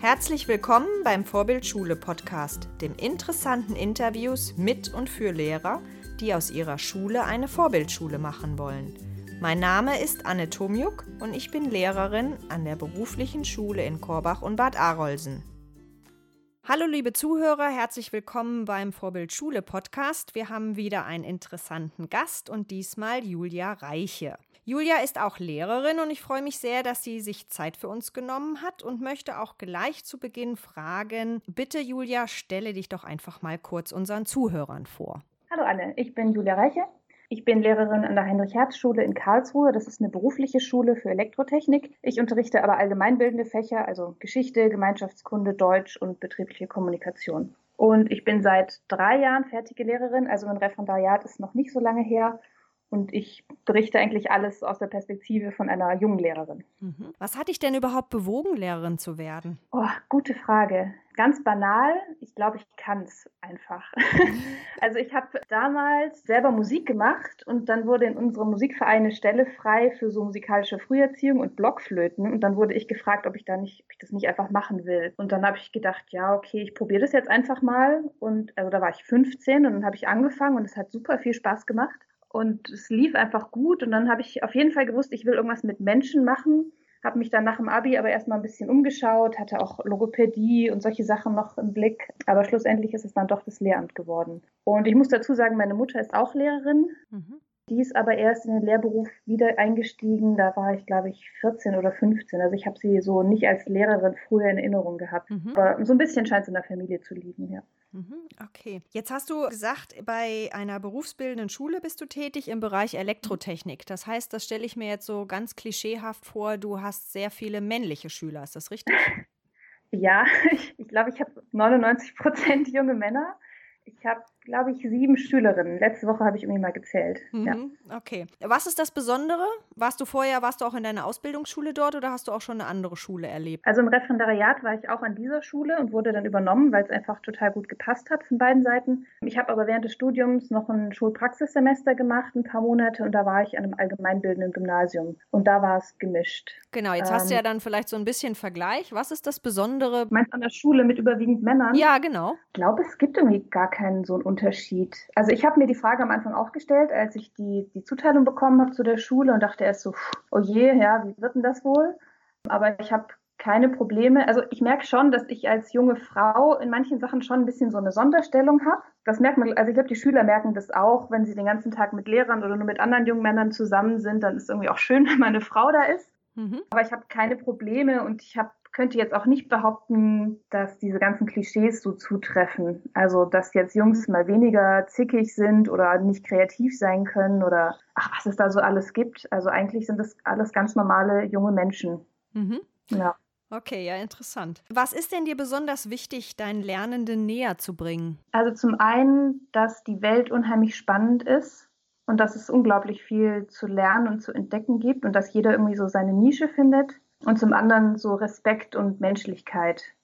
Herzlich willkommen beim Vorbildschule Podcast, dem interessanten Interviews mit und für Lehrer, die aus ihrer Schule eine Vorbildschule machen wollen. Mein Name ist Anne Tomjuk und ich bin Lehrerin an der beruflichen Schule in Korbach und Bad Arolsen. Hallo liebe Zuhörer, herzlich willkommen beim Vorbildschule Podcast. Wir haben wieder einen interessanten Gast und diesmal Julia Reiche. Julia ist auch Lehrerin und ich freue mich sehr, dass sie sich Zeit für uns genommen hat und möchte auch gleich zu Beginn fragen, bitte Julia, stelle dich doch einfach mal kurz unseren Zuhörern vor. Hallo Anne, ich bin Julia Reiche. Ich bin Lehrerin an der Heinrich-Herz-Schule in Karlsruhe. Das ist eine berufliche Schule für Elektrotechnik. Ich unterrichte aber allgemeinbildende Fächer, also Geschichte, Gemeinschaftskunde, Deutsch und betriebliche Kommunikation. Und ich bin seit drei Jahren fertige Lehrerin, also mein Referendariat ist noch nicht so lange her und ich berichte eigentlich alles aus der Perspektive von einer jungen Lehrerin. Mhm. Was hat dich denn überhaupt bewogen, Lehrerin zu werden? Oh, gute Frage. Ganz banal, ich glaube, ich kann es einfach. also ich habe damals selber Musik gemacht und dann wurde in unserem Musikverein eine Stelle frei für so musikalische Früherziehung und Blockflöten und dann wurde ich gefragt, ob ich da nicht, ob ich das nicht einfach machen will. Und dann habe ich gedacht, ja, okay, ich probiere das jetzt einfach mal und also da war ich 15 und dann habe ich angefangen und es hat super viel Spaß gemacht. Und es lief einfach gut. Und dann habe ich auf jeden Fall gewusst, ich will irgendwas mit Menschen machen. Habe mich dann nach dem Abi aber erstmal ein bisschen umgeschaut, hatte auch Logopädie und solche Sachen noch im Blick. Aber schlussendlich ist es dann doch das Lehramt geworden. Und ich muss dazu sagen, meine Mutter ist auch Lehrerin. Mhm. Die ist aber erst in den Lehrberuf wieder eingestiegen. Da war ich, glaube ich, 14 oder 15. Also ich habe sie so nicht als Lehrerin früher in Erinnerung gehabt. Mhm. Aber so ein bisschen scheint es in der Familie zu liegen, ja. Mhm, okay. Jetzt hast du gesagt, bei einer berufsbildenden Schule bist du tätig im Bereich Elektrotechnik. Das heißt, das stelle ich mir jetzt so ganz klischeehaft vor, du hast sehr viele männliche Schüler. Ist das richtig? Ja, ich, ich glaube, ich habe 99 Prozent junge Männer. Ich habe glaube ich, sieben Schülerinnen. Letzte Woche habe ich irgendwie mal gezählt. Mhm, ja. Okay. Was ist das Besondere? Warst du vorher, warst du auch in deiner Ausbildungsschule dort oder hast du auch schon eine andere Schule erlebt? Also im Referendariat war ich auch an dieser Schule und wurde dann übernommen, weil es einfach total gut gepasst hat von beiden Seiten. Ich habe aber während des Studiums noch ein Schulpraxissemester gemacht, ein paar Monate, und da war ich an einem allgemeinbildenden Gymnasium. Und da war es gemischt. Genau, jetzt ähm, hast du ja ähm, dann vielleicht so ein bisschen Vergleich. Was ist das Besondere? Meinst du an der Schule mit überwiegend Männern? Ja, genau. Ich glaube, es gibt irgendwie gar keinen so einen Unterschied. Also ich habe mir die Frage am Anfang auch gestellt, als ich die, die Zuteilung bekommen habe zu der Schule und dachte erst so, oh je, ja, wie wird denn das wohl? Aber ich habe keine Probleme. Also ich merke schon, dass ich als junge Frau in manchen Sachen schon ein bisschen so eine Sonderstellung habe. Das merkt man, also ich glaube, die Schüler merken das auch, wenn sie den ganzen Tag mit Lehrern oder nur mit anderen jungen Männern zusammen sind, dann ist es irgendwie auch schön, wenn meine Frau da ist. Mhm. Aber ich habe keine Probleme und ich habe könnte jetzt auch nicht behaupten, dass diese ganzen Klischees so zutreffen. Also, dass jetzt Jungs mal weniger zickig sind oder nicht kreativ sein können oder ach, was es da so alles gibt. Also eigentlich sind das alles ganz normale junge Menschen. Mhm. Ja. Okay, ja, interessant. Was ist denn dir besonders wichtig, deinen Lernenden näher zu bringen? Also zum einen, dass die Welt unheimlich spannend ist und dass es unglaublich viel zu lernen und zu entdecken gibt und dass jeder irgendwie so seine Nische findet und zum anderen so Respekt und Menschlichkeit.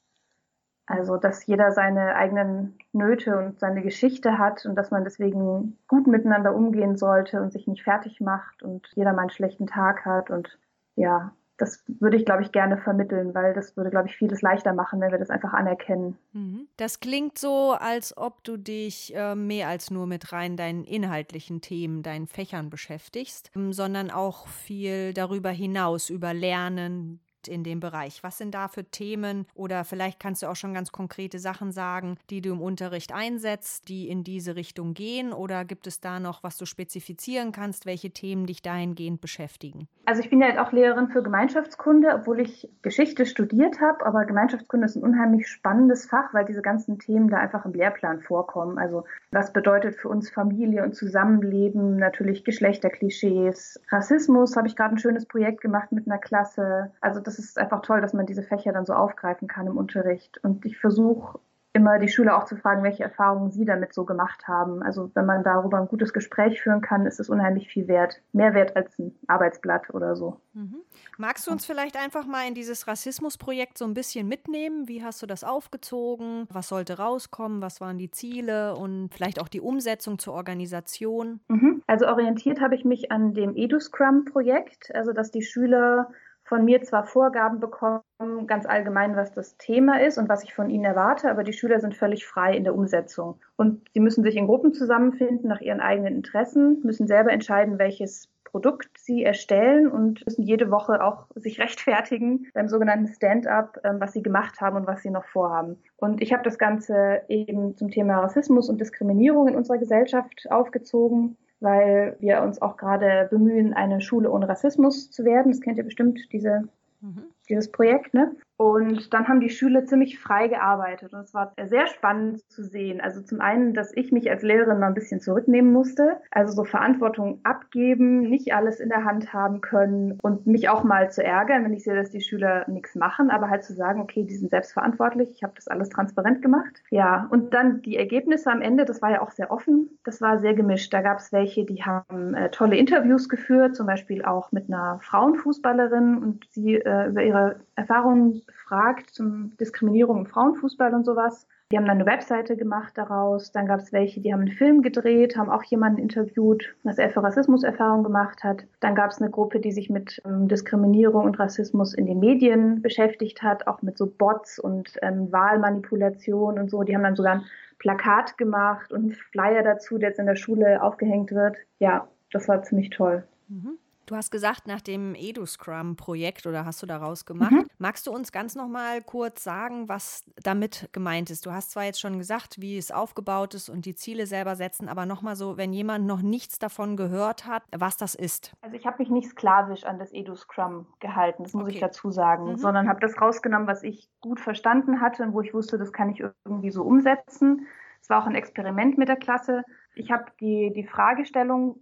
Also, dass jeder seine eigenen Nöte und seine Geschichte hat und dass man deswegen gut miteinander umgehen sollte und sich nicht fertig macht und jeder mal einen schlechten Tag hat und ja, das würde ich, glaube ich, gerne vermitteln, weil das würde, glaube ich, vieles leichter machen, wenn wir das einfach anerkennen. Mhm. Das klingt so, als ob du dich äh, mehr als nur mit rein deinen inhaltlichen Themen, deinen Fächern beschäftigst, ähm, sondern auch viel darüber hinaus, über Lernen, in dem Bereich? Was sind da für Themen oder vielleicht kannst du auch schon ganz konkrete Sachen sagen, die du im Unterricht einsetzt, die in diese Richtung gehen oder gibt es da noch, was du spezifizieren kannst, welche Themen dich dahingehend beschäftigen? Also ich bin ja auch Lehrerin für Gemeinschaftskunde, obwohl ich Geschichte studiert habe, aber Gemeinschaftskunde ist ein unheimlich spannendes Fach, weil diese ganzen Themen da einfach im Lehrplan vorkommen. Also was bedeutet für uns Familie und Zusammenleben, natürlich Geschlechterklischees, Rassismus, habe ich gerade ein schönes Projekt gemacht mit einer Klasse. Also das es ist einfach toll, dass man diese Fächer dann so aufgreifen kann im Unterricht. Und ich versuche immer die Schüler auch zu fragen, welche Erfahrungen sie damit so gemacht haben. Also wenn man darüber ein gutes Gespräch führen kann, ist es unheimlich viel wert. Mehr wert als ein Arbeitsblatt oder so. Mhm. Magst du uns vielleicht einfach mal in dieses Rassismusprojekt so ein bisschen mitnehmen? Wie hast du das aufgezogen? Was sollte rauskommen? Was waren die Ziele und vielleicht auch die Umsetzung zur Organisation? Mhm. Also orientiert habe ich mich an dem EduScrum-Projekt, also dass die Schüler von mir zwar Vorgaben bekommen, ganz allgemein, was das Thema ist und was ich von ihnen erwarte, aber die Schüler sind völlig frei in der Umsetzung. Und sie müssen sich in Gruppen zusammenfinden nach ihren eigenen Interessen, müssen selber entscheiden, welches Produkt sie erstellen und müssen jede Woche auch sich rechtfertigen beim sogenannten Stand-up, ähm, was sie gemacht haben und was sie noch vorhaben. Und ich habe das Ganze eben zum Thema Rassismus und Diskriminierung in unserer Gesellschaft aufgezogen weil wir uns auch gerade bemühen, eine Schule ohne Rassismus zu werden. Das kennt ihr bestimmt, diese, mhm. dieses Projekt. Ne? Und dann haben die Schüler ziemlich frei gearbeitet und es war sehr spannend zu sehen. Also zum einen, dass ich mich als Lehrerin mal ein bisschen zurücknehmen musste, also so Verantwortung abgeben, nicht alles in der Hand haben können und mich auch mal zu ärgern, wenn ich sehe, dass die Schüler nichts machen, aber halt zu sagen, okay, die sind selbstverantwortlich, ich habe das alles transparent gemacht. Ja, und dann die Ergebnisse am Ende, das war ja auch sehr offen, das war sehr gemischt. Da gab es welche, die haben äh, tolle Interviews geführt, zum Beispiel auch mit einer Frauenfußballerin und sie äh, über ihre Erfahrungen befragt zum Diskriminierung im Frauenfußball und sowas. Die haben dann eine Webseite gemacht daraus. Dann gab es welche, die haben einen Film gedreht, haben auch jemanden interviewt, dass er für Rassismuserfahrung gemacht hat. Dann gab es eine Gruppe, die sich mit ähm, Diskriminierung und Rassismus in den Medien beschäftigt hat, auch mit so Bots und ähm, Wahlmanipulation und so. Die haben dann sogar ein Plakat gemacht und einen Flyer dazu, der jetzt in der Schule aufgehängt wird. Ja, das war ziemlich toll. Mhm. Du hast gesagt, nach dem EduScrum-Projekt oder hast du daraus gemacht. Mhm. Magst du uns ganz noch mal kurz sagen, was damit gemeint ist? Du hast zwar jetzt schon gesagt, wie es aufgebaut ist und die Ziele selber setzen, aber noch mal so, wenn jemand noch nichts davon gehört hat, was das ist. Also ich habe mich nicht sklavisch an das EduScrum gehalten, das muss okay. ich dazu sagen, mhm. sondern habe das rausgenommen, was ich gut verstanden hatte und wo ich wusste, das kann ich irgendwie so umsetzen. Es war auch ein Experiment mit der Klasse. Ich habe die, die Fragestellung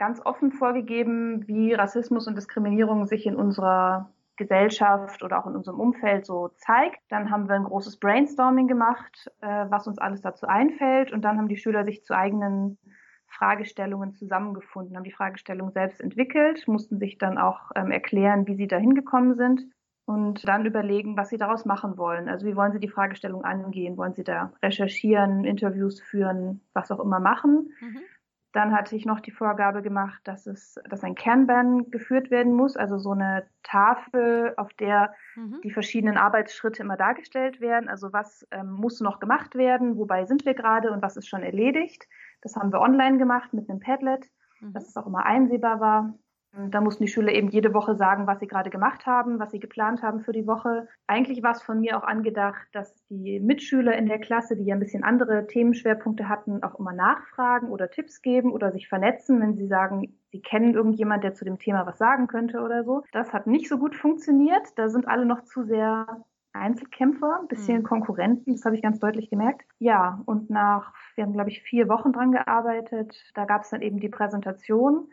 ganz offen vorgegeben, wie Rassismus und Diskriminierung sich in unserer Gesellschaft oder auch in unserem Umfeld so zeigt. Dann haben wir ein großes Brainstorming gemacht, äh, was uns alles dazu einfällt. Und dann haben die Schüler sich zu eigenen Fragestellungen zusammengefunden, haben die Fragestellung selbst entwickelt, mussten sich dann auch ähm, erklären, wie sie da hingekommen sind und dann überlegen, was sie daraus machen wollen. Also wie wollen sie die Fragestellung angehen? Wollen sie da recherchieren, Interviews führen, was auch immer machen? Mhm. Dann hatte ich noch die Vorgabe gemacht, dass es, dass ein Kanban geführt werden muss, also so eine Tafel, auf der mhm. die verschiedenen Arbeitsschritte immer dargestellt werden. Also was ähm, muss noch gemacht werden, wobei sind wir gerade und was ist schon erledigt. Das haben wir online gemacht mit einem Padlet, mhm. dass es auch immer einsehbar war. Da mussten die Schüler eben jede Woche sagen, was sie gerade gemacht haben, was sie geplant haben für die Woche. Eigentlich war es von mir auch angedacht, dass die Mitschüler in der Klasse, die ja ein bisschen andere Themenschwerpunkte hatten, auch immer nachfragen oder Tipps geben oder sich vernetzen, wenn sie sagen, sie kennen irgendjemand, der zu dem Thema was sagen könnte oder so. Das hat nicht so gut funktioniert. Da sind alle noch zu sehr Einzelkämpfer, ein bisschen mhm. Konkurrenten, das habe ich ganz deutlich gemerkt. Ja, und nach, wir haben, glaube ich, vier Wochen dran gearbeitet, da gab es dann eben die Präsentation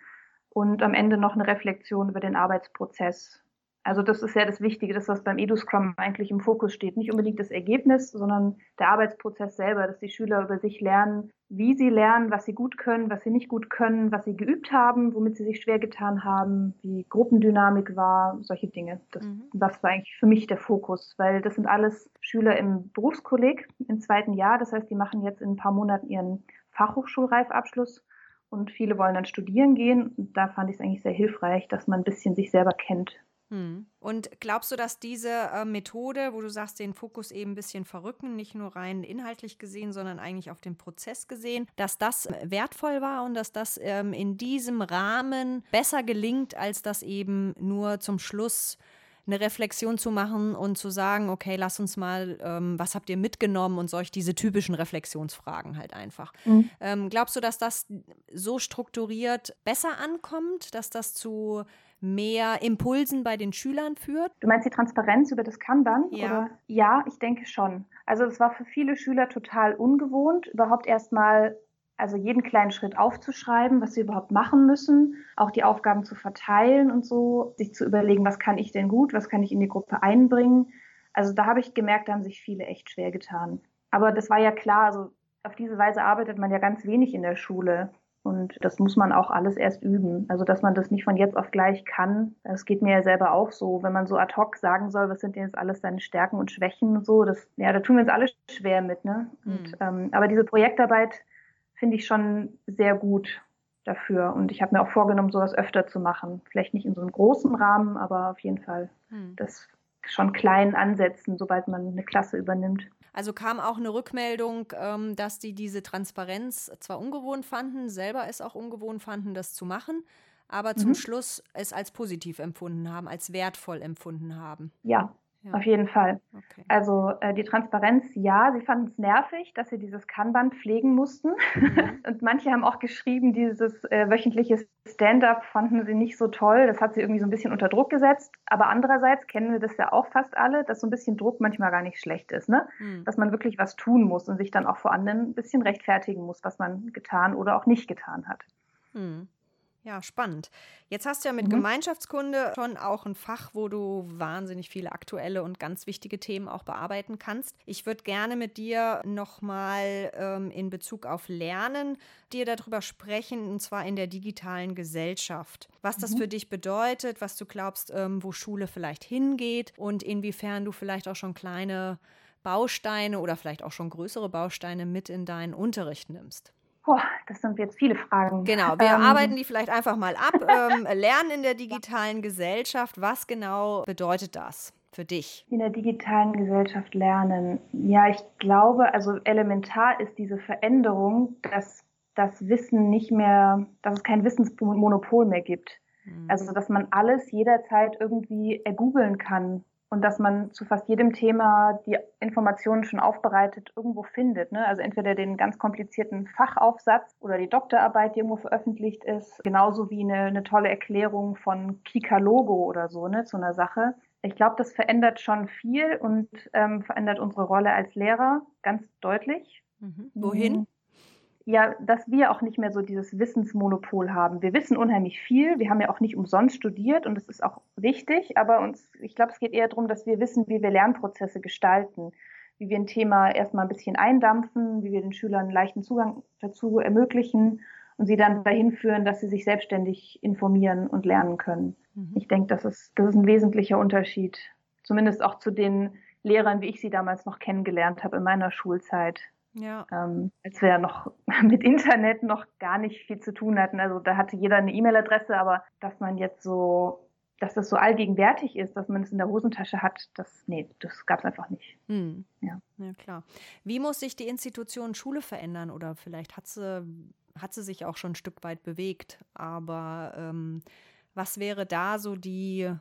und am Ende noch eine Reflexion über den Arbeitsprozess. Also das ist ja das Wichtige, das, was beim EduScrum eigentlich im Fokus steht. Nicht unbedingt das Ergebnis, sondern der Arbeitsprozess selber, dass die Schüler über sich lernen, wie sie lernen, was sie gut können, was sie nicht gut können, was sie geübt haben, womit sie sich schwer getan haben, wie Gruppendynamik war, solche Dinge. Das, mhm. das war eigentlich für mich der Fokus, weil das sind alles Schüler im Berufskolleg im zweiten Jahr. Das heißt, die machen jetzt in ein paar Monaten ihren Fachhochschulreifabschluss und viele wollen dann studieren gehen. Und da fand ich es eigentlich sehr hilfreich, dass man ein bisschen sich selber kennt. Hm. Und glaubst du, dass diese äh, Methode, wo du sagst, den Fokus eben ein bisschen verrücken, nicht nur rein inhaltlich gesehen, sondern eigentlich auf den Prozess gesehen, dass das wertvoll war und dass das ähm, in diesem Rahmen besser gelingt, als das eben nur zum Schluss eine Reflexion zu machen und zu sagen, okay, lass uns mal, ähm, was habt ihr mitgenommen und solch diese typischen Reflexionsfragen halt einfach. Mhm. Ähm, glaubst du, dass das so strukturiert besser ankommt, dass das zu mehr Impulsen bei den Schülern führt? Du meinst die Transparenz über das Kanban? Ja. Oder? Ja, ich denke schon. Also es war für viele Schüler total ungewohnt, überhaupt erstmal also jeden kleinen Schritt aufzuschreiben, was sie überhaupt machen müssen, auch die Aufgaben zu verteilen und so, sich zu überlegen, was kann ich denn gut, was kann ich in die Gruppe einbringen. Also da habe ich gemerkt, da haben sich viele echt schwer getan. Aber das war ja klar, also auf diese Weise arbeitet man ja ganz wenig in der Schule. Und das muss man auch alles erst üben. Also, dass man das nicht von jetzt auf gleich kann. Das geht mir ja selber auch so. Wenn man so ad hoc sagen soll, was sind denn jetzt alles deine Stärken und Schwächen und so, das, ja, da tun wir uns alle schwer mit, ne? Und, mhm. ähm, aber diese Projektarbeit, finde ich schon sehr gut. dafür. Und ich habe mir auch vorgenommen, sowas öfter zu machen. Vielleicht nicht in so einem großen Rahmen, aber auf jeden Fall hm. das schon klein ansetzen, sobald man eine Klasse übernimmt. Also kam auch eine Rückmeldung, ähm, dass die diese Transparenz zwar ungewohnt fanden, selber es auch ungewohnt fanden, das zu machen, aber mhm. zum Schluss es als positiv empfunden haben, als wertvoll empfunden haben. Ja, ja. Auf jeden Fall. Okay. Also äh, die Transparenz, ja, sie fanden es nervig, dass sie dieses Kanban pflegen mussten. Mhm. Und manche haben auch geschrieben, dieses äh, wöchentliche Stand-up fanden sie nicht so toll. Das hat sie irgendwie so ein bisschen unter Druck gesetzt. Aber andererseits kennen wir das ja auch fast alle, dass so ein bisschen Druck manchmal gar nicht schlecht ist. Ne? Mhm. Dass man wirklich was tun muss und sich dann auch vor anderen ein bisschen rechtfertigen muss, was man getan oder auch nicht getan hat. Mhm. Ja, spannend. Jetzt hast du ja mit mhm. Gemeinschaftskunde schon auch ein Fach, wo du wahnsinnig viele aktuelle und ganz wichtige Themen auch bearbeiten kannst. Ich würde gerne mit dir nochmal ähm, in Bezug auf Lernen dir darüber sprechen, und zwar in der digitalen Gesellschaft. Was das mhm. für dich bedeutet, was du glaubst, ähm, wo Schule vielleicht hingeht und inwiefern du vielleicht auch schon kleine Bausteine oder vielleicht auch schon größere Bausteine mit in deinen Unterricht nimmst. Boah, das sind jetzt viele Fragen. Genau, wir ähm. arbeiten die vielleicht einfach mal ab. Ähm, lernen in der digitalen Gesellschaft, was genau bedeutet das für dich? In der digitalen Gesellschaft lernen. Ja, ich glaube, also elementar ist diese Veränderung, dass das Wissen nicht mehr, dass es kein Wissensmonopol mehr gibt. Mhm. Also, dass man alles jederzeit irgendwie ergoogeln kann und dass man zu fast jedem Thema die Informationen schon aufbereitet irgendwo findet. Ne? Also entweder den ganz komplizierten Fachaufsatz oder die Doktorarbeit, die irgendwo veröffentlicht ist, genauso wie eine, eine tolle Erklärung von Kika Logo oder so ne, zu einer Sache. Ich glaube, das verändert schon viel und ähm, verändert unsere Rolle als Lehrer ganz deutlich. Mhm. Wohin? Ja, dass wir auch nicht mehr so dieses Wissensmonopol haben. Wir wissen unheimlich viel. Wir haben ja auch nicht umsonst studiert und das ist auch wichtig. Aber uns, ich glaube, es geht eher darum, dass wir wissen, wie wir Lernprozesse gestalten, wie wir ein Thema erstmal ein bisschen eindampfen, wie wir den Schülern einen leichten Zugang dazu ermöglichen und sie dann dahin führen, dass sie sich selbstständig informieren und lernen können. Mhm. Ich denke, das ist, das ist ein wesentlicher Unterschied. Zumindest auch zu den Lehrern, wie ich sie damals noch kennengelernt habe in meiner Schulzeit. Ja. Ähm, als wir ja noch mit Internet noch gar nicht viel zu tun hatten. Also da hatte jeder eine E-Mail-Adresse, aber dass man jetzt so, dass das so allgegenwärtig ist, dass man es in der Hosentasche hat, das, nee, das gab es einfach nicht. Hm. Ja. ja, klar. Wie muss sich die Institution Schule verändern? Oder vielleicht hat sie, hat sie sich auch schon ein Stück weit bewegt, aber ähm, was wäre da so die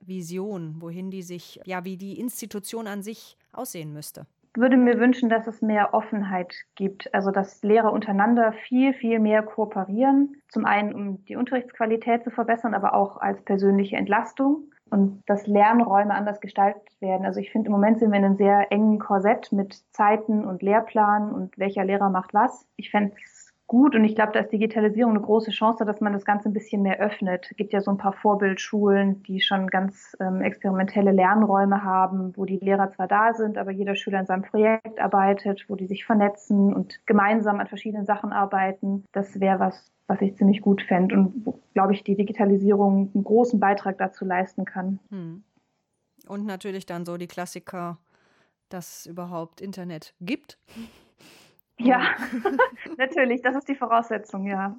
Vision, wohin die sich, ja, wie die Institution an sich aussehen müsste? Würde mir wünschen, dass es mehr Offenheit gibt, also dass Lehrer untereinander viel, viel mehr kooperieren. Zum einen, um die Unterrichtsqualität zu verbessern, aber auch als persönliche Entlastung und dass Lernräume anders gestaltet werden. Also ich finde, im Moment sind wir in einem sehr engen Korsett mit Zeiten und Lehrplan und welcher Lehrer macht was. Ich fände es gut und ich glaube, da ist Digitalisierung eine große Chance, dass man das Ganze ein bisschen mehr öffnet. Es gibt ja so ein paar Vorbildschulen, die schon ganz ähm, experimentelle Lernräume haben, wo die Lehrer zwar da sind, aber jeder Schüler in seinem Projekt arbeitet, wo die sich vernetzen und gemeinsam an verschiedenen Sachen arbeiten. Das wäre was, was ich ziemlich gut fände und wo, glaube ich, die Digitalisierung einen großen Beitrag dazu leisten kann. Hm. Und natürlich dann so die Klassiker, dass es überhaupt Internet gibt. Ja, natürlich, das ist die Voraussetzung, ja.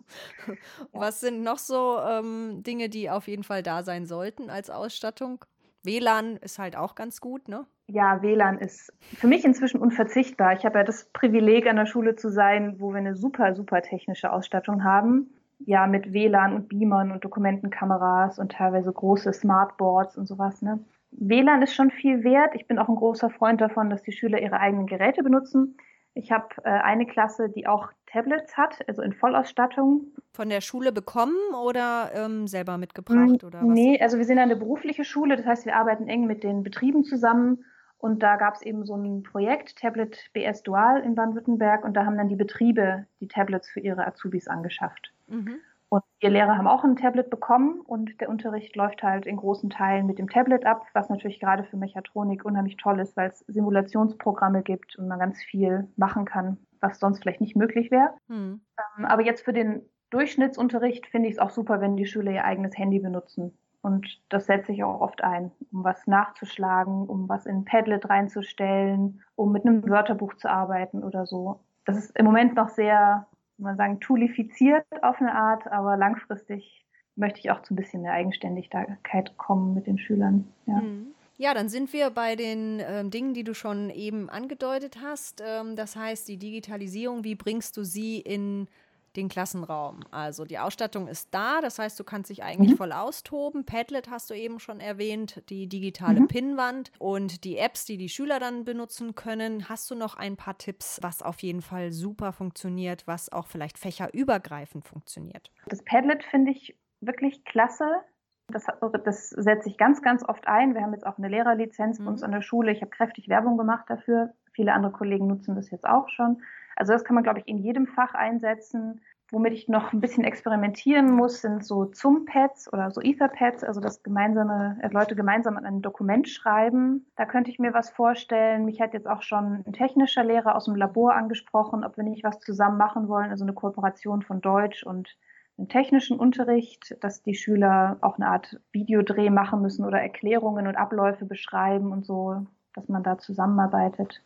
Was sind noch so ähm, Dinge, die auf jeden Fall da sein sollten als Ausstattung? WLAN ist halt auch ganz gut, ne? Ja, WLAN ist für mich inzwischen unverzichtbar. Ich habe ja das Privileg, an der Schule zu sein, wo wir eine super, super technische Ausstattung haben. Ja, mit WLAN und Beamern und Dokumentenkameras und teilweise große Smartboards und sowas, ne? WLAN ist schon viel wert. Ich bin auch ein großer Freund davon, dass die Schüler ihre eigenen Geräte benutzen. Ich habe äh, eine Klasse, die auch Tablets hat, also in Vollausstattung. Von der Schule bekommen oder ähm, selber mitgebracht? Hm, oder was? Nee, also wir sind eine berufliche Schule, das heißt, wir arbeiten eng mit den Betrieben zusammen. Und da gab es eben so ein Projekt, Tablet BS Dual in Baden-Württemberg. Und da haben dann die Betriebe die Tablets für ihre Azubis angeschafft. Mhm. Und wir Lehrer haben auch ein Tablet bekommen und der Unterricht läuft halt in großen Teilen mit dem Tablet ab, was natürlich gerade für Mechatronik unheimlich toll ist, weil es Simulationsprogramme gibt und man ganz viel machen kann, was sonst vielleicht nicht möglich wäre. Hm. Ähm, aber jetzt für den Durchschnittsunterricht finde ich es auch super, wenn die Schüler ihr eigenes Handy benutzen. Und das setze ich auch oft ein, um was nachzuschlagen, um was in ein Padlet reinzustellen, um mit einem Wörterbuch zu arbeiten oder so. Das ist im Moment noch sehr man sagen, toolifiziert auf eine Art, aber langfristig möchte ich auch zu ein bisschen mehr Eigenständigkeit kommen mit den Schülern. Ja. Mhm. Ja, dann sind wir bei den ähm, Dingen, die du schon eben angedeutet hast. Ähm, das heißt, die Digitalisierung, wie bringst du sie in den Klassenraum? Also die Ausstattung ist da, das heißt, du kannst dich eigentlich mhm. voll austoben. Padlet hast du eben schon erwähnt, die digitale mhm. Pinnwand und die Apps, die die Schüler dann benutzen können. Hast du noch ein paar Tipps, was auf jeden Fall super funktioniert, was auch vielleicht fächerübergreifend funktioniert? Das Padlet finde ich wirklich klasse. Das, das setze ich ganz, ganz oft ein. Wir haben jetzt auch eine Lehrerlizenz mhm. bei uns mhm. an der Schule. Ich habe kräftig Werbung gemacht dafür. Viele andere Kollegen nutzen das jetzt auch schon. Also das kann man, glaube ich, in jedem Fach einsetzen. Womit ich noch ein bisschen experimentieren muss, sind so ZUM-Pads oder so Ether-Pads, also das gemeinsame, äh, Leute gemeinsam an einem Dokument schreiben. Da könnte ich mir was vorstellen. Mich hat jetzt auch schon ein technischer Lehrer aus dem Labor angesprochen, ob wir nicht was zusammen machen wollen, also eine Kooperation von Deutsch und im technischen Unterricht, dass die Schüler auch eine Art Videodreh machen müssen oder Erklärungen und Abläufe beschreiben und so, dass man da zusammenarbeitet.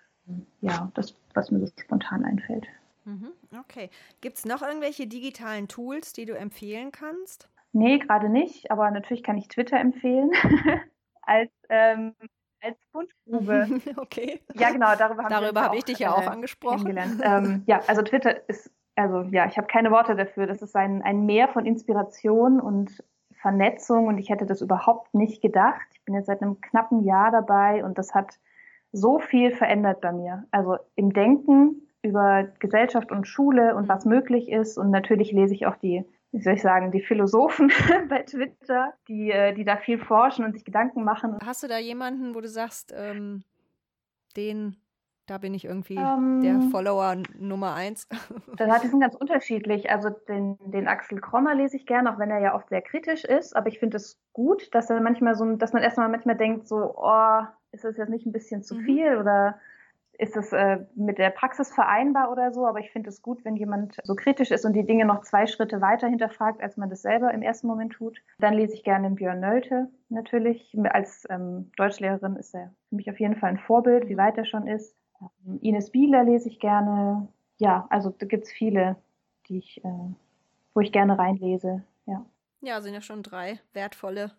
Ja, das, was mir so spontan einfällt. Mhm, okay. Gibt es noch irgendwelche digitalen Tools, die du empfehlen kannst? Nee, gerade nicht, aber natürlich kann ich Twitter empfehlen. als, ähm, als Fundgrube. okay. Ja, genau, darüber, haben darüber habe ich dich ja auch äh, angesprochen. ähm, ja, also Twitter ist also ja, ich habe keine Worte dafür. Das ist ein, ein Meer von Inspiration und Vernetzung und ich hätte das überhaupt nicht gedacht. Ich bin jetzt seit einem knappen Jahr dabei und das hat so viel verändert bei mir. Also im Denken über Gesellschaft und Schule und was möglich ist und natürlich lese ich auch die, wie soll ich sagen, die Philosophen bei Twitter, die, äh, die da viel forschen und sich Gedanken machen. Hast du da jemanden, wo du sagst, ähm, den da bin ich irgendwie ähm, der Follower Nummer eins. Das die sind ganz unterschiedlich. Also den, den Axel Krommer lese ich gerne, auch wenn er ja oft sehr kritisch ist. Aber ich finde es gut, dass er manchmal so, dass man erstmal manchmal denkt, so, oh, ist das jetzt nicht ein bisschen zu mhm. viel oder ist es äh, mit der Praxis vereinbar oder so? Aber ich finde es gut, wenn jemand so kritisch ist und die Dinge noch zwei Schritte weiter hinterfragt, als man das selber im ersten Moment tut. Dann lese ich gerne Björn Nölte natürlich. Als ähm, Deutschlehrerin ist er für mich auf jeden Fall ein Vorbild, wie weit er schon ist. Ähm, Ines Bieler lese ich gerne. Ja, also da gibt es viele, die ich, äh, wo ich gerne reinlese. Ja. ja, sind ja schon drei wertvolle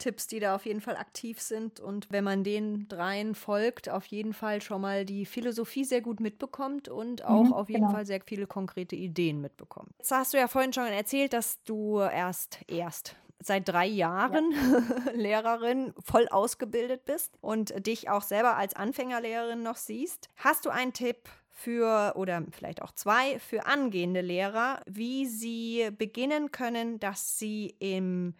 Tipps, die da auf jeden Fall aktiv sind. Und wenn man den dreien folgt, auf jeden Fall schon mal die Philosophie sehr gut mitbekommt und auch mhm, auf jeden genau. Fall sehr viele konkrete Ideen mitbekommt. Jetzt hast du ja vorhin schon erzählt, dass du erst erst seit drei Jahren ja. Lehrerin, voll ausgebildet bist und dich auch selber als Anfängerlehrerin noch siehst. Hast du einen Tipp für oder vielleicht auch zwei für angehende Lehrer, wie sie beginnen können, dass sie im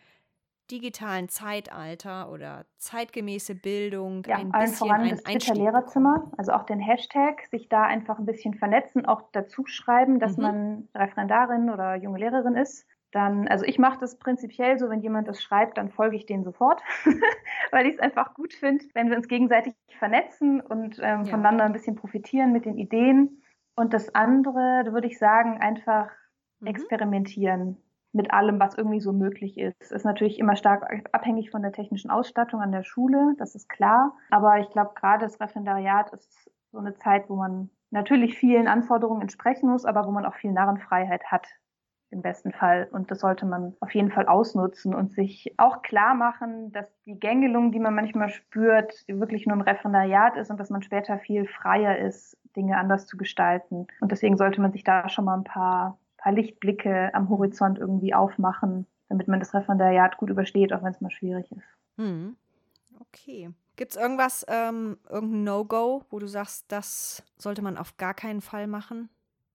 digitalen Zeitalter oder zeitgemäße Bildung ja, ein bisschen voran ein das Einstieg Lehrerzimmer, also auch den Hashtag, sich da einfach ein bisschen vernetzen, auch dazu schreiben, dass mhm. man Referendarin oder junge Lehrerin ist dann, also ich mache das prinzipiell so, wenn jemand das schreibt, dann folge ich denen sofort, weil ich es einfach gut finde, wenn wir uns gegenseitig vernetzen und ähm, ja. voneinander ein bisschen profitieren mit den Ideen. Und das andere, da würde ich sagen, einfach mhm. experimentieren mit allem, was irgendwie so möglich ist. Ist natürlich immer stark abhängig von der technischen Ausstattung an der Schule, das ist klar. Aber ich glaube, gerade das Referendariat ist so eine Zeit, wo man natürlich vielen Anforderungen entsprechen muss, aber wo man auch viel Narrenfreiheit hat im besten Fall. Und das sollte man auf jeden Fall ausnutzen und sich auch klar machen, dass die Gängelung, die man manchmal spürt, wirklich nur im Referendariat ist und dass man später viel freier ist, Dinge anders zu gestalten. Und deswegen sollte man sich da schon mal ein paar, paar Lichtblicke am Horizont irgendwie aufmachen, damit man das Referendariat gut übersteht, auch wenn es mal schwierig ist. Hm. Okay. Gibt es irgendwas, ähm, irgendein No-Go, wo du sagst, das sollte man auf gar keinen Fall machen?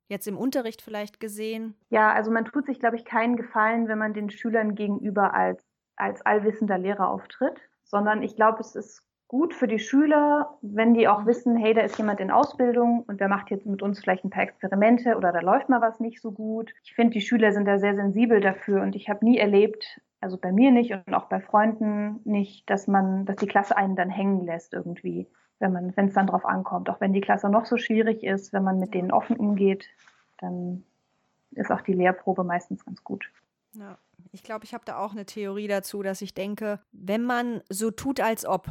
jetzt im Unterricht vielleicht gesehen? Ja, also man tut sich, glaube ich, keinen Gefallen, wenn man den Schülern gegenüber als, als allwissender Lehrer auftritt, sondern ich glaube, es ist gut für die Schüler, wenn die auch wissen, hey, da ist jemand in Ausbildung und der macht jetzt mit uns vielleicht ein paar Experimente oder da läuft mal was nicht so gut. Ich finde, die Schüler sind da sehr sensibel dafür und ich habe nie erlebt, also bei mir nicht und auch bei Freunden nicht, dass man, dass die Klasse einen dann hängen lässt irgendwie wenn man, wenn es dann drauf ankommt. Auch wenn die Klasse noch so schwierig ist, wenn man mit denen offen umgeht, dann ist auch die Lehrprobe meistens ganz gut. Ja, ich glaube, ich habe da auch eine Theorie dazu, dass ich denke, wenn man so tut, als ob,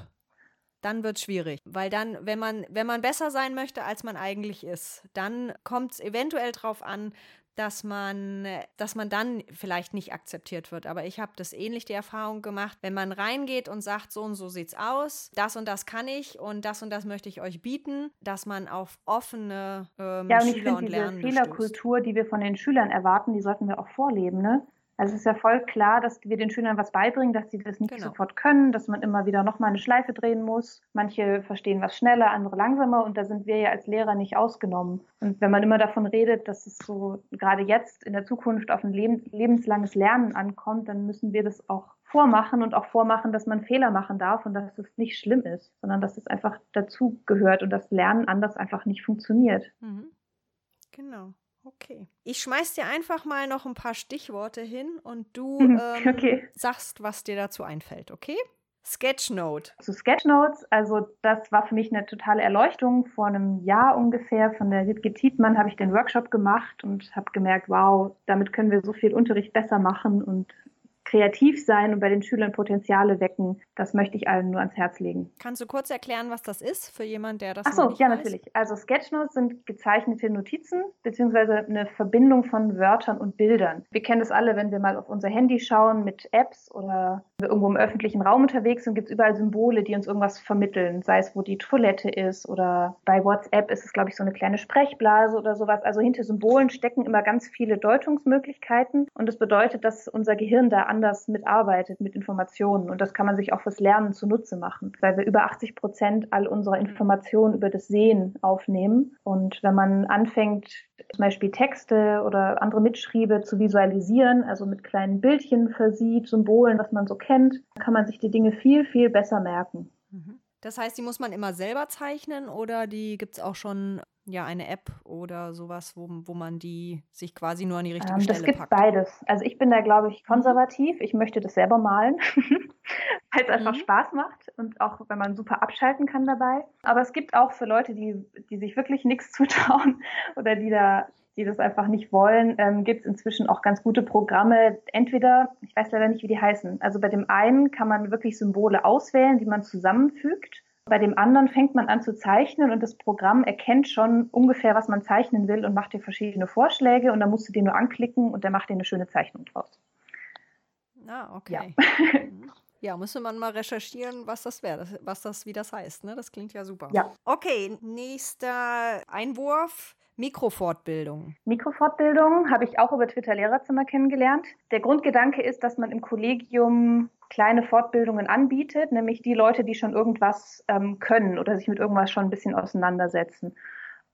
dann wird es schwierig. Weil dann, wenn man, wenn man besser sein möchte, als man eigentlich ist, dann kommt es eventuell darauf an, dass man, dass man dann vielleicht nicht akzeptiert wird. Aber ich habe das ähnlich die Erfahrung gemacht, wenn man reingeht und sagt, so und so sieht's aus, das und das kann ich und das und das möchte ich euch bieten, dass man auf offene ähm, ja, und Schüler ich finde, und diese Lernende Fehlerkultur, die wir von den Schülern erwarten, die sollten wir auch vorleben. Ne? Also es ist ja voll klar, dass wir den Schülern was beibringen, dass sie das nicht Genau. sofort können, dass man immer wieder nochmal eine Schleife drehen muss. Manche verstehen was schneller, andere langsamer und da sind wir ja als Lehrer nicht ausgenommen. Und wenn man immer davon redet, dass es so gerade jetzt in der Zukunft auf ein leben, lebenslanges Lernen ankommt, dann müssen wir das auch vormachen und auch vormachen, dass man Fehler machen darf und dass es nicht schlimm ist, sondern dass es einfach dazu gehört und dass Lernen anders einfach nicht funktioniert. Mhm. Genau. Okay. Ich schmeiß dir einfach mal noch ein paar Stichworte hin und du Mhm, ähm, okay. sagst, was dir dazu einfällt, okay? Sketchnote. zu Sketchnotes. Also das war für mich eine totale Erleuchtung. Vor einem Jahr ungefähr von der Wittke Tietmann habe ich den Workshop gemacht und habe gemerkt, wow, damit können wir so viel Unterricht besser machen und kreativ sein und bei den Schülern Potenziale wecken. Das möchte ich allen nur ans Herz legen. Kannst du kurz erklären, was das ist für jemanden, der das Ach so, ja, weiß? natürlich. Also Sketchnotes sind gezeichnete Notizen beziehungsweise eine Verbindung von Wörtern und Bildern. Wir kennen das alle, wenn wir mal auf unser Handy schauen mit Apps oder wir irgendwo im öffentlichen Raum unterwegs sind, gibt es überall Symbole, die uns irgendwas vermitteln. Sei es, wo die Toilette ist oder bei WhatsApp ist es, glaube ich, so eine kleine Sprechblase oder sowas. Also hinter Symbolen stecken immer ganz viele Deutungsmöglichkeiten und das bedeutet, dass unser Gehirn da anders mitarbeitet mit Informationen und das kann man sich auch fürs Lernen zunutze machen, weil wir über 80 Prozent all unserer Informationen über das Sehen aufnehmen und wenn man anfängt, zum Beispiel Texte oder andere Mitschriebe zu visualisieren, also mit kleinen Bildchen versieht, Symbolen, was man so kennt, kann man sich die Dinge viel, viel besser merken. Mhm. Das heißt, die muss man immer selber zeichnen oder die gibt es auch schon ja eine App oder sowas, wo, wo man die sich quasi nur an die richtige Ähm, das Stelle gibt packt? beides. Also ich bin da, glaube ich, konservativ. Ich möchte das selber malen, weil es einfach Mhm. Spaß macht und auch, wenn man super abschalten kann dabei. Aber es gibt auch für Leute, die, die sich wirklich nichts zutrauen oder die da die das einfach nicht wollen, ähm, gibt es inzwischen auch ganz gute Programme. Entweder, ich weiß leider nicht, wie die heißen. Also bei dem einen kann man wirklich Symbole auswählen, die man zusammenfügt. Bei dem anderen fängt man an zu zeichnen und das Programm erkennt schon ungefähr, was man zeichnen will und macht dir verschiedene Vorschläge und dann musst du den nur anklicken und der macht dir eine schöne Zeichnung draus. Ah, okay. Ja. Mhm. Ja, müsste man mal recherchieren, was das wäre, was das, wie das heißt. Ne? Das klingt ja super. Ja. Okay, nächster Einwurf. Mikrofortbildung. Mikrofortbildung habe ich auch über Twitter Lehrerzimmer kennengelernt. Der Grundgedanke ist, dass man im Kollegium kleine Fortbildungen anbietet, nämlich die Leute, die schon irgendwas ähm, können oder sich mit irgendwas schon ein bisschen auseinandersetzen.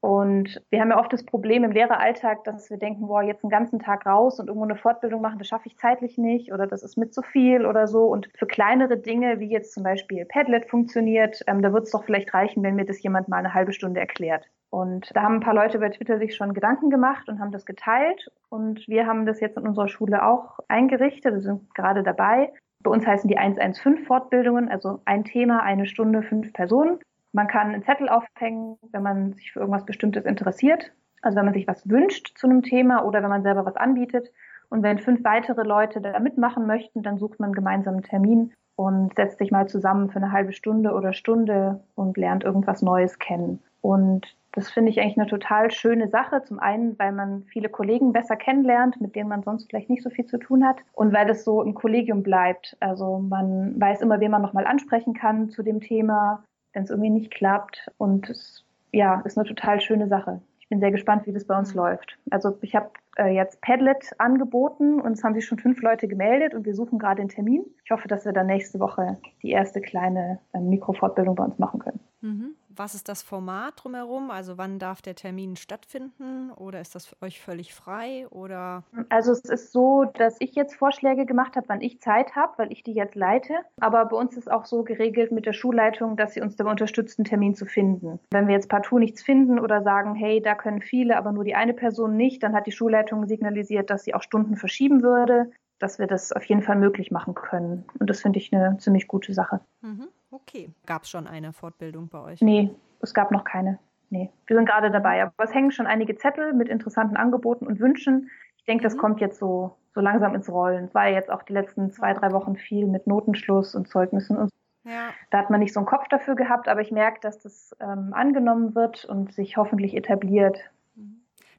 Und wir haben ja oft das Problem im Lehreralltag, dass wir denken, boah, jetzt einen ganzen Tag raus und irgendwo eine Fortbildung machen, das schaffe ich zeitlich nicht oder das ist mit zu viel oder so. Und für kleinere Dinge, wie jetzt zum Beispiel Padlet funktioniert, ähm, da wird es doch vielleicht reichen, wenn mir das jemand mal eine halbe Stunde erklärt. Und da haben ein paar Leute bei Twitter sich schon Gedanken gemacht und haben das geteilt. Und wir haben das jetzt in unserer Schule auch eingerichtet. Wir sind gerade dabei. Bei uns heißen die 115 Fortbildungen, also ein Thema, eine Stunde, fünf Personen. Man kann einen Zettel aufhängen, wenn man sich für irgendwas Bestimmtes interessiert. Also wenn man sich was wünscht zu einem Thema oder wenn man selber was anbietet. Und wenn fünf weitere Leute da mitmachen möchten, dann sucht man einen gemeinsamen Termin und setzt sich mal zusammen für eine halbe Stunde oder Stunde und lernt irgendwas Neues kennen. Und das finde ich eigentlich eine total schöne Sache. Zum einen, weil man viele Kollegen besser kennenlernt, mit denen man sonst vielleicht nicht so viel zu tun hat. Und weil das so im Kollegium bleibt. Also man weiß immer, wen man nochmal ansprechen kann zu dem Thema, wenn es irgendwie nicht klappt. Und es ja, ist eine total schöne Sache. Ich bin sehr gespannt, wie das bei uns Mhm. läuft. Also ich habe äh, jetzt Padlet angeboten und es haben sich schon fünf Leute gemeldet und wir suchen gerade einen Termin. Ich hoffe, dass wir dann nächste Woche die erste kleine äh, Mikrofortbildung bei uns machen können. Mhm. Was ist das Format drumherum? Also wann darf der Termin stattfinden? Oder ist das für euch völlig frei? Oder Also es ist so, dass ich jetzt Vorschläge gemacht habe, wann ich Zeit habe, weil ich die jetzt leite. Aber bei uns ist auch so geregelt mit der Schulleitung, dass sie uns dabei unterstützt, einen Termin zu finden. Wenn wir jetzt partout nichts finden oder sagen, hey, da können viele, aber nur die eine Person nicht, dann hat die Schulleitung signalisiert, dass sie auch Stunden verschieben würde, dass wir das auf jeden Fall möglich machen können. Und das finde ich eine ziemlich gute Sache. mhm. Okay. Gab es schon eine Fortbildung bei euch? Nee, es gab noch keine. Nee, wir sind gerade dabei. Aber es hängen schon einige Zettel mit interessanten Angeboten und Wünschen. Ich denke, das Mhm. kommt jetzt so, so langsam ins Rollen. Es war ja jetzt auch die letzten zwei, drei Wochen viel mit Notenschluss und Zeugnissen und so. Ja. Da hat man nicht so einen Kopf dafür gehabt, aber ich merke, dass das ähm, angenommen wird und sich hoffentlich etabliert.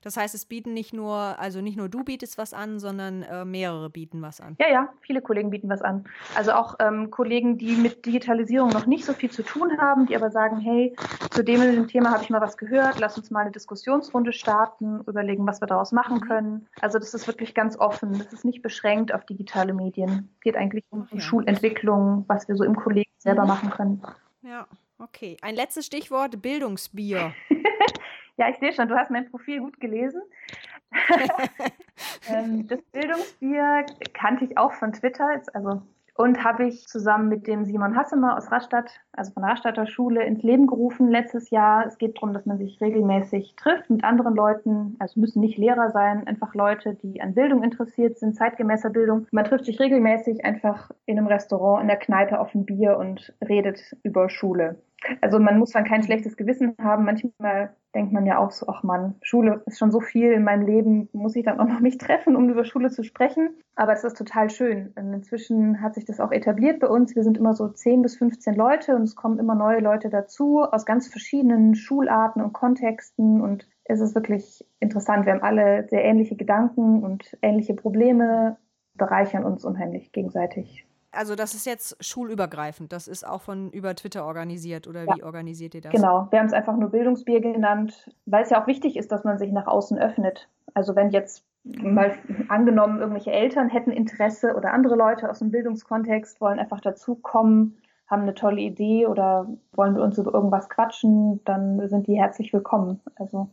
Das heißt, es bieten nicht nur, also nicht nur du bietest was an, sondern äh, mehrere bieten was an. Ja, ja, viele Kollegen bieten was an. Also auch ähm, Kollegen, die mit Digitalisierung noch nicht so viel zu tun haben, die aber sagen, hey, zu dem, Thema habe ich mal was gehört, lass uns mal eine Diskussionsrunde starten, überlegen, was wir daraus machen mhm. können. Also das ist wirklich ganz offen. Das ist nicht beschränkt auf digitale Medien. Es geht eigentlich um ja. Schulentwicklung, was wir so im Kollegen selber mhm. machen können. Ja, okay. Ein letztes Stichwort, Bildungsbier. Ja, ich sehe schon, du hast mein Profil gut gelesen. ähm, das Bildungsbier kannte ich auch von Twitter, also und habe ich zusammen mit dem Simon Hassemer aus Rastatt, also von der Rastatter Schule, ins Leben gerufen letztes Jahr. Es geht darum, dass man sich regelmäßig trifft mit anderen Leuten, also müssen nicht Lehrer sein, einfach Leute, die an Bildung interessiert sind, zeitgemäßer Bildung. Man trifft sich regelmäßig einfach in einem Restaurant, in der Kneipe auf ein Bier und redet über Schule. Also man muss dann kein schlechtes Gewissen haben. Manchmal denkt man ja auch so, ach man, Schule ist schon so viel in meinem Leben, muss ich dann auch noch mich treffen, um über Schule zu sprechen. Aber es ist total schön. Inzwischen hat sich das auch etabliert bei uns. Wir sind immer so 10 bis 15 Leute und es kommen immer neue Leute dazu aus ganz verschiedenen Schularten und Kontexten und es ist wirklich interessant. Wir haben alle sehr ähnliche Gedanken und ähnliche Probleme, bereichern uns unheimlich gegenseitig. Also das ist jetzt schulübergreifend. Das ist auch von über Twitter organisiert oder ja. wie organisiert ihr das? Genau, wir haben es einfach nur Bildungsbier genannt, weil es ja auch wichtig ist, dass man sich nach außen öffnet. Also wenn jetzt mhm. mal angenommen, irgendwelche Eltern hätten Interesse oder andere Leute aus dem Bildungskontext wollen einfach dazukommen, haben eine tolle Idee oder wollen wir uns über irgendwas quatschen, dann sind die herzlich willkommen. Also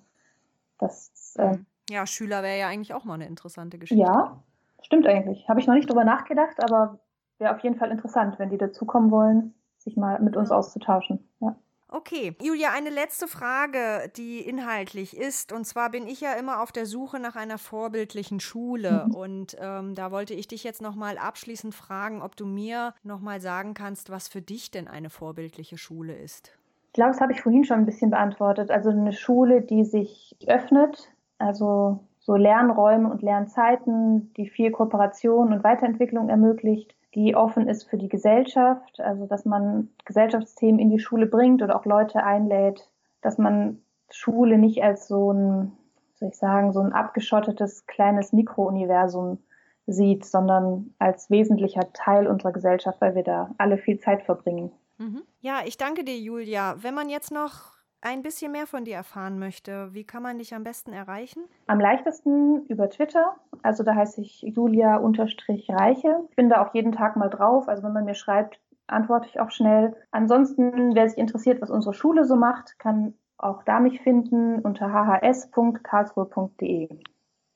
das äh, ja, Schüler wäre ja eigentlich auch mal eine interessante Geschichte. Ja, stimmt eigentlich. Habe ich noch nicht drüber nachgedacht, aber wäre auf jeden Fall interessant, wenn die dazukommen wollen, sich mal mit uns auszutauschen. Ja. Okay, Julia, eine letzte Frage, die inhaltlich ist. Und zwar bin ich ja immer auf der Suche nach einer vorbildlichen Schule. Mhm. Und ähm, da wollte ich dich jetzt nochmal abschließend fragen, ob du mir nochmal sagen kannst, was für dich denn eine vorbildliche Schule ist. Ich glaube, das habe ich vorhin schon ein bisschen beantwortet. Also eine Schule, die sich öffnet, also so Lernräume und Lernzeiten, die viel Kooperation und Weiterentwicklung ermöglicht, die offen ist für die Gesellschaft, also dass man Gesellschaftsthemen in die Schule bringt oder auch Leute einlädt, dass man Schule nicht als so ein, soll ich sagen, so ein abgeschottetes kleines Mikrouniversum sieht, sondern als wesentlicher Teil unserer Gesellschaft, weil wir da alle viel Zeit verbringen. Mhm. Ja, ich danke dir, Julia. Wenn man jetzt noch ein bisschen mehr von dir erfahren möchte, wie kann man dich am besten erreichen? Am leichtesten über Twitter. Also da heiße ich Julia-Reiche. Ich bin da auch jeden Tag mal drauf. Also wenn man mir schreibt, antworte ich auch schnell. Ansonsten, wer sich interessiert, was unsere Schule so macht, kann auch da mich finden unter hhs.karlsruhe.de.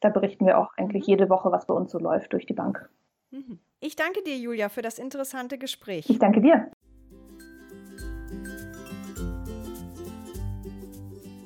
Da berichten wir auch eigentlich jede Woche, was bei uns so läuft durch die Bank. Mhm. Ich danke dir, Julia, für das interessante Gespräch. Ich danke dir.